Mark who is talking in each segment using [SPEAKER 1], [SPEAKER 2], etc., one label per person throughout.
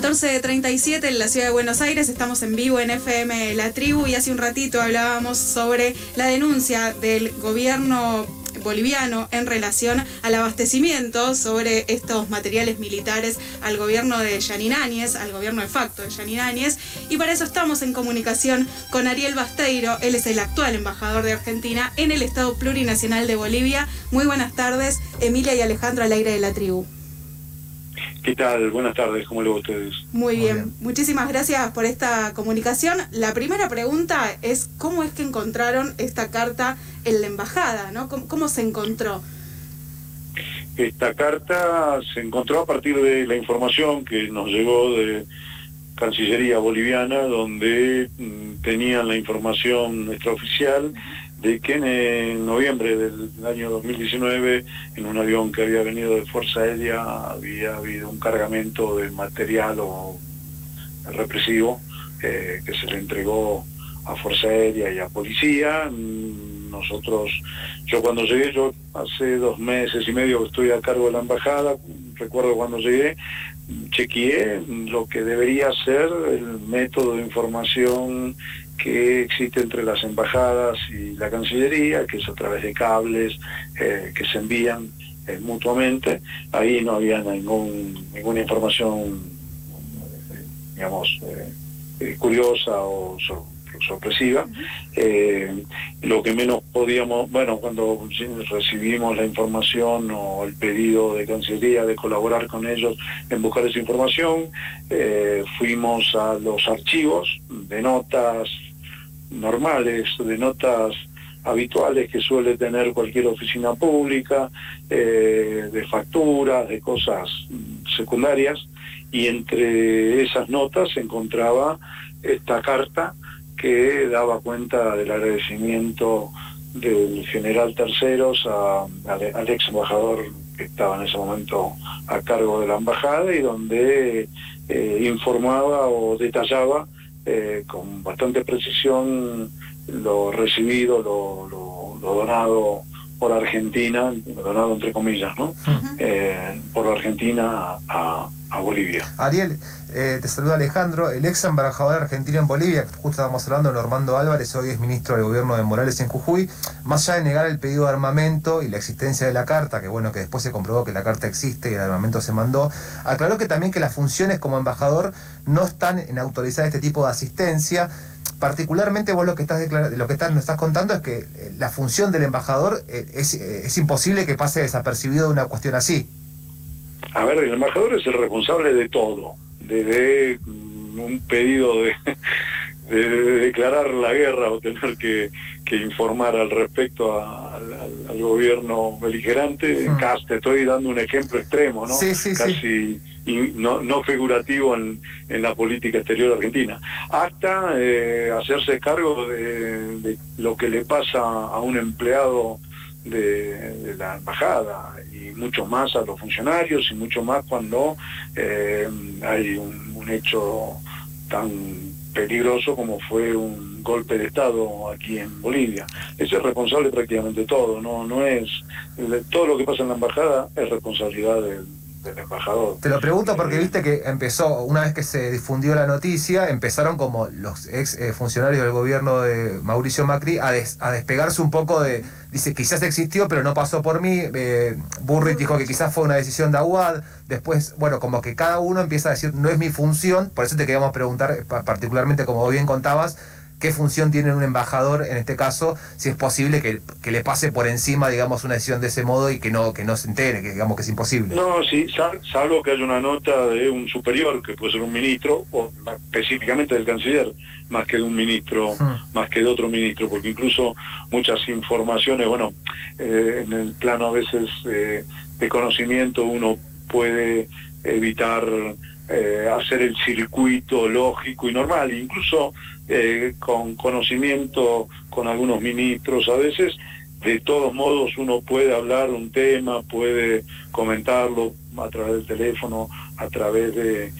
[SPEAKER 1] 14.37 en la ciudad de Buenos Aires, estamos en vivo en FM La Tribu y hace un ratito hablábamos sobre la denuncia del gobierno boliviano en relación al abastecimiento sobre estos materiales militares al gobierno de Yanin Áñez, al gobierno de facto de Yanin Áñez, y para eso estamos en comunicación con Ariel Basteiro, él es el actual embajador de Argentina en el Estado Plurinacional de Bolivia. Muy buenas tardes, Emilia y Alejandro al aire de la tribu.
[SPEAKER 2] ¿Qué tal? Buenas tardes, ¿cómo le va a ustedes?
[SPEAKER 1] Muy bien. muchísimas gracias por esta comunicación. La primera pregunta es cómo es que encontraron esta carta en la embajada, ¿no? ¿Cómo, se encontró?
[SPEAKER 2] Esta carta se encontró a partir de la información que nos llegó de Cancillería Boliviana, donde mm, tenían la información extraoficial de que en, noviembre del año 2019, en un avión que había venido de Fuerza Aérea, había habido un cargamento de material o represivo eh, que se le entregó a Fuerza Aérea y a Policía. Nosotros, yo cuando llegué, yo hace dos meses y medio que estoy a cargo de la embajada, recuerdo cuando llegué, chequeé lo que debería ser el método de información que existe entre las embajadas y la Cancillería, que es a través de cables eh, que se envían eh, mutuamente. Ahí no había ningún, ninguna información, eh, digamos, curiosa o sorpresiva. lo que menos podíamos, bueno, cuando recibimos la información o el pedido de Cancillería de colaborar con ellos en buscar esa información, fuimos a los archivos de notas, normales, de notas habituales que suele tener cualquier oficina pública, eh, de facturas, de cosas secundarias, y entre esas notas se encontraba esta carta que daba cuenta del agradecimiento del general Terceros al, ex embajador que estaba en ese momento a cargo de la embajada y donde eh, informaba o detallaba eh, con bastante precisión lo recibido, lo, donado por Argentina, donado entre comillas, ¿no? Eh, por Argentina a, Bolivia.
[SPEAKER 3] Ariel, eh, te saluda Alejandro, el ex embajador argentino en Bolivia, justo estábamos hablando, Normando Álvarez, hoy es ministro del gobierno de Morales en Jujuy, más allá de negar el pedido de armamento y la existencia de la carta, que bueno, que después se comprobó que la carta existe y el armamento se mandó, aclaró que también que las funciones como embajador no están en autorizar este tipo de asistencia, particularmente vos lo que estás lo que estás, nos estás contando es que eh, la función del embajador eh, es, es imposible que pase desapercibido de una cuestión así.
[SPEAKER 2] A ver, el embajador es el responsable de todo, desde un pedido de, declarar la guerra o tener que, informar al respecto al, gobierno beligerante. Mm. te estoy dando un ejemplo extremo, ¿no?
[SPEAKER 3] Sí, sí,
[SPEAKER 2] Casi no, figurativo en, la política exterior argentina. Hasta eh, hacerse cargo de, lo que le pasa a un empleado de, la embajada y mucho más a los funcionarios y mucho más cuando eh, hay un, hecho tan peligroso como fue un golpe de Estado aquí en Bolivia. Ese es responsable prácticamente todo, no, no es, todo lo que pasa en la embajada es responsabilidad del del embajador.
[SPEAKER 3] Te lo pregunto porque viste que empezó, una vez que se difundió la noticia, empezaron como los ex eh, funcionarios del gobierno de Mauricio Macri a, a, despegarse un poco de, dice, quizás existió, pero no pasó por mí. Eh, dijo que quizás fue una decisión de Aguad. Después, bueno, como que cada uno empieza a decir, no es mi función, por eso te queríamos preguntar, particularmente como bien contabas, qué función tiene un embajador en este caso, si es posible que, le pase por encima, digamos, una decisión de ese modo y que no, que no se entere, que digamos que es imposible.
[SPEAKER 2] No, sí, salvo que haya una nota de un superior, que puede ser un ministro, o específicamente del canciller, más que de un ministro, hmm. más que de otro ministro, porque incluso muchas informaciones, bueno, eh, en el plano a veces eh, de conocimiento uno puede evitar eh, hacer el circuito lógico y normal, incluso eh, con conocimiento con algunos ministros. A veces, de todos modos uno puede hablar un tema, puede comentarlo a través del teléfono, a través de,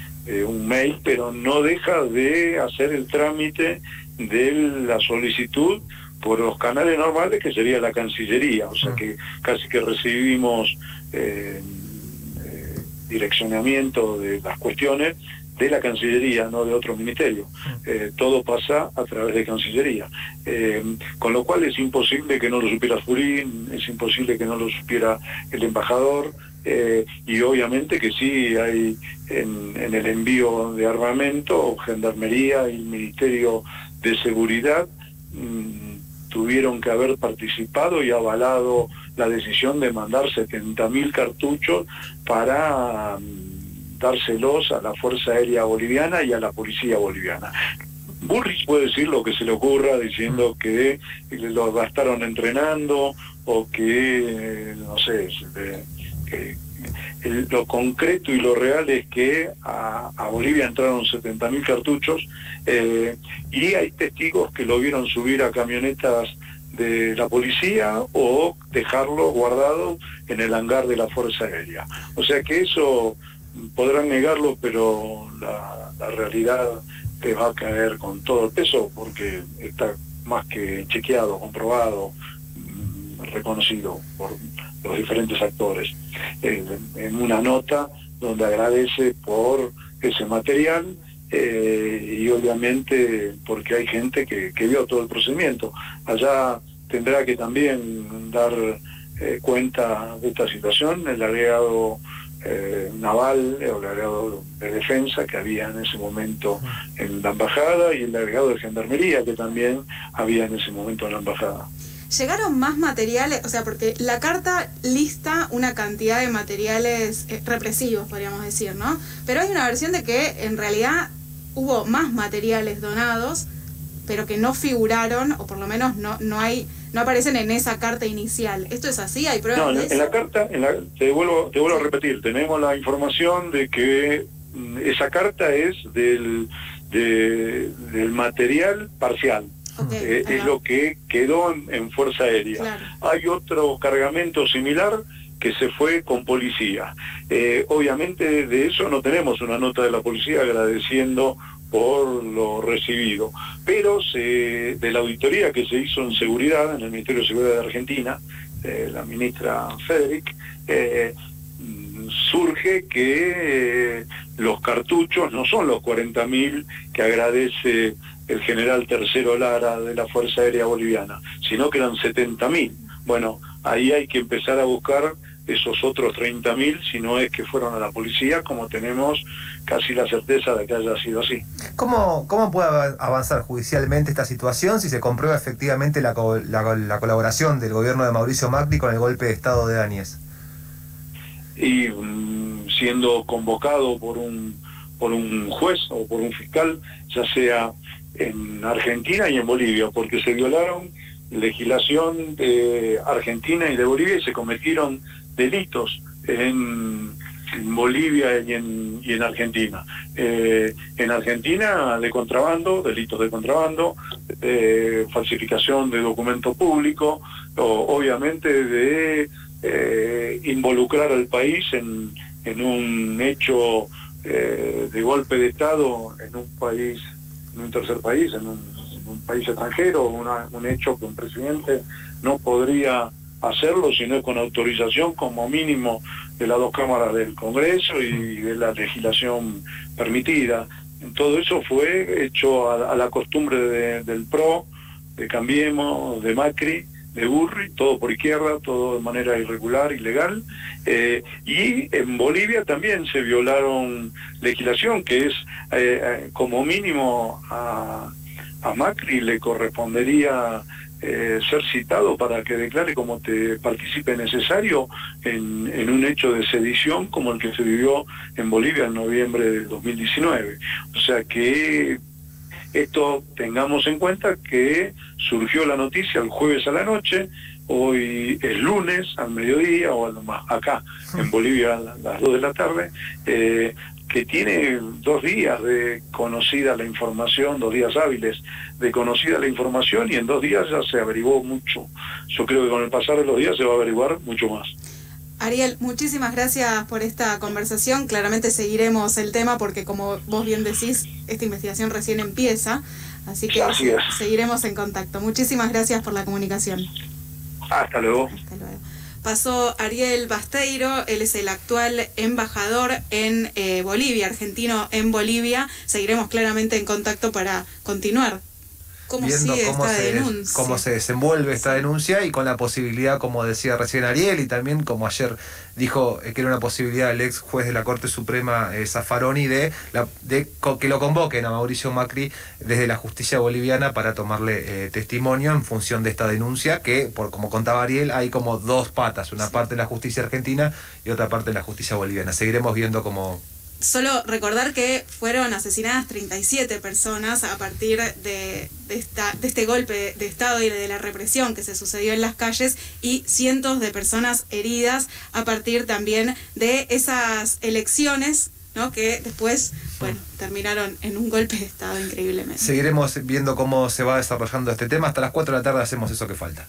[SPEAKER 2] un mail, pero no deja de hacer el trámite de la solicitud por los canales normales que sería la Cancillería, o sea que casi que recibimos eh, direccionamiento de las cuestiones de la Cancillería, no de otro ministerio. Eh, todo pasa a través de Cancillería. Eh, con lo cual es imposible que no lo supiera Furín, es imposible que no lo supiera el embajador, eh, y obviamente que sí hay en, el envío de armamento, Gendarmería y el Ministerio de Seguridad mm, tuvieron que haber participado y avalado la decisión de mandar 70.000 cartuchos para mm, dárselos a la Fuerza Aérea Boliviana y a la Policía Boliviana. Burris puede decir lo que se le ocurra diciendo mm. que lo gastaron entrenando o que, no sé, lo concreto y lo real es que a, Bolivia entraron 70.000 cartuchos eh, y hay testigos que lo vieron subir a camionetas de la policía o dejarlo guardado en el hangar de la Fuerza Aérea. O sea que eso podrán negarlo, pero la, realidad te va a caer con todo el peso porque está más que chequeado, comprobado, mm, reconocido por los diferentes actores. en una nota donde agradece por ese material eh, y obviamente porque hay gente que, que, vio todo el procedimiento. Allá tendrá que también dar eh, cuenta de esta situación el agregado eh, naval o el agregado de defensa que había en ese momento en la embajada y el agregado de gendarmería que también había en ese momento en la embajada.
[SPEAKER 1] ¿Llegaron más materiales? O sea, porque la carta lista una cantidad de materiales eh, represivos, podríamos decir, ¿no? Pero hay una versión de que en realidad hubo más materiales donados, pero que no figuraron, o por lo menos no, no hay no aparecen en esa carta inicial. ¿Esto es así? ¿Hay pruebas?
[SPEAKER 2] No, en, la carta, en la, te, vuelvo, te vuelvo a repetir, tenemos la información de que mm, esa carta es del, del material parcial. Eh, es lo que quedó en, Fuerza Aérea. Hay otro cargamento similar que se fue con policía. Eh, obviamente de eso no tenemos una nota de la policía agradeciendo por lo recibido. Pero se, de la auditoría que se hizo en seguridad, en el Ministerio de Seguridad de Argentina, eh, la ministra Federic, eh, surge que eh, los cartuchos no son los 40.000 que agradece el general Tercero Lara de la Fuerza Aérea Boliviana, sino que eran 70.000. Bueno, ahí hay que empezar a buscar esos otros 30.000 si no es que fueron a la policía, como tenemos casi la certeza de que haya sido así.
[SPEAKER 3] ¿Cómo, cómo puede avanzar judicialmente esta situación si se comprueba efectivamente la, la, colaboración del gobierno de Mauricio Macri con el golpe de Estado de Áñez?
[SPEAKER 2] Y mm, siendo convocado por un, por un juez o por un fiscal, ya sea en Argentina y en Bolivia, porque se violaron legislación de Argentina y de Bolivia y se cometieron delitos en, Bolivia y en, en Argentina. Eh, en Argentina de contrabando, delitos de contrabando, falsificación de documento público, obviamente de eh, involucrar al país en, en un hecho eh, de golpe de Estado en un país, en un tercer país, en un, país extranjero, un hecho que un presidente no podría hacerlo, sino con autorización como mínimo de las dos cámaras del Congreso y de la legislación permitida. Todo eso fue hecho a, la costumbre del PRO, de Cambiemos, de Macri, de Burri, todo por izquierda, todo de manera irregular, ilegal. Eh, y en Bolivia también se violaron legislación, que es eh, eh, como mínimo a, a Macri le correspondería eh, ser citado para que declare como te participe necesario en, un hecho de sedición como el que se vivió en Bolivia en noviembre del 2019. O sea que esto tengamos en cuenta que surgió la noticia el jueves a la noche, hoy es lunes al mediodía, o más acá en Bolivia a las 2 de la tarde, eh, que tiene dos días de conocida la información, dos días hábiles de conocida la información y en dos días ya se averiguó mucho. Yo creo que con el pasar de los días se va a averiguar mucho más.
[SPEAKER 1] Ariel, muchísimas gracias por esta conversación. Claramente seguiremos el tema porque como vos bien decís, esta investigación recién empieza, así que seguiremos en contacto. Muchísimas gracias por la comunicación.
[SPEAKER 2] Hasta luego.
[SPEAKER 1] Hasta luego. Pasó Ariel Basteiro, él es el actual embajador en eh, Bolivia, argentino en Bolivia. Seguiremos claramente en contacto para continuar cómo
[SPEAKER 3] viendo
[SPEAKER 1] cómo
[SPEAKER 3] se, cómo se desenvuelve esta denuncia y con la posibilidad, como decía recién Ariel, y también como ayer dijo eh, que era una posibilidad el ex juez de la Corte Suprema eh, Zaffaroni de, de que lo convoquen a Mauricio Macri desde la justicia boliviana para tomarle eh, testimonio en función de esta denuncia que, por como contaba Ariel, hay como dos patas, una parte en la justicia argentina y otra parte en la justicia boliviana. Seguiremos viendo cómo
[SPEAKER 1] Solo recordar que fueron asesinadas 37 personas a partir de, esta, de este golpe de Estado y de la represión que se sucedió en las calles y cientos de personas heridas a partir también de esas elecciones ¿no? que después bueno, terminaron en un golpe de Estado increíblemente.
[SPEAKER 3] Seguiremos viendo cómo se va desarrollando este tema. Hasta las 4 de la tarde hacemos eso que falta.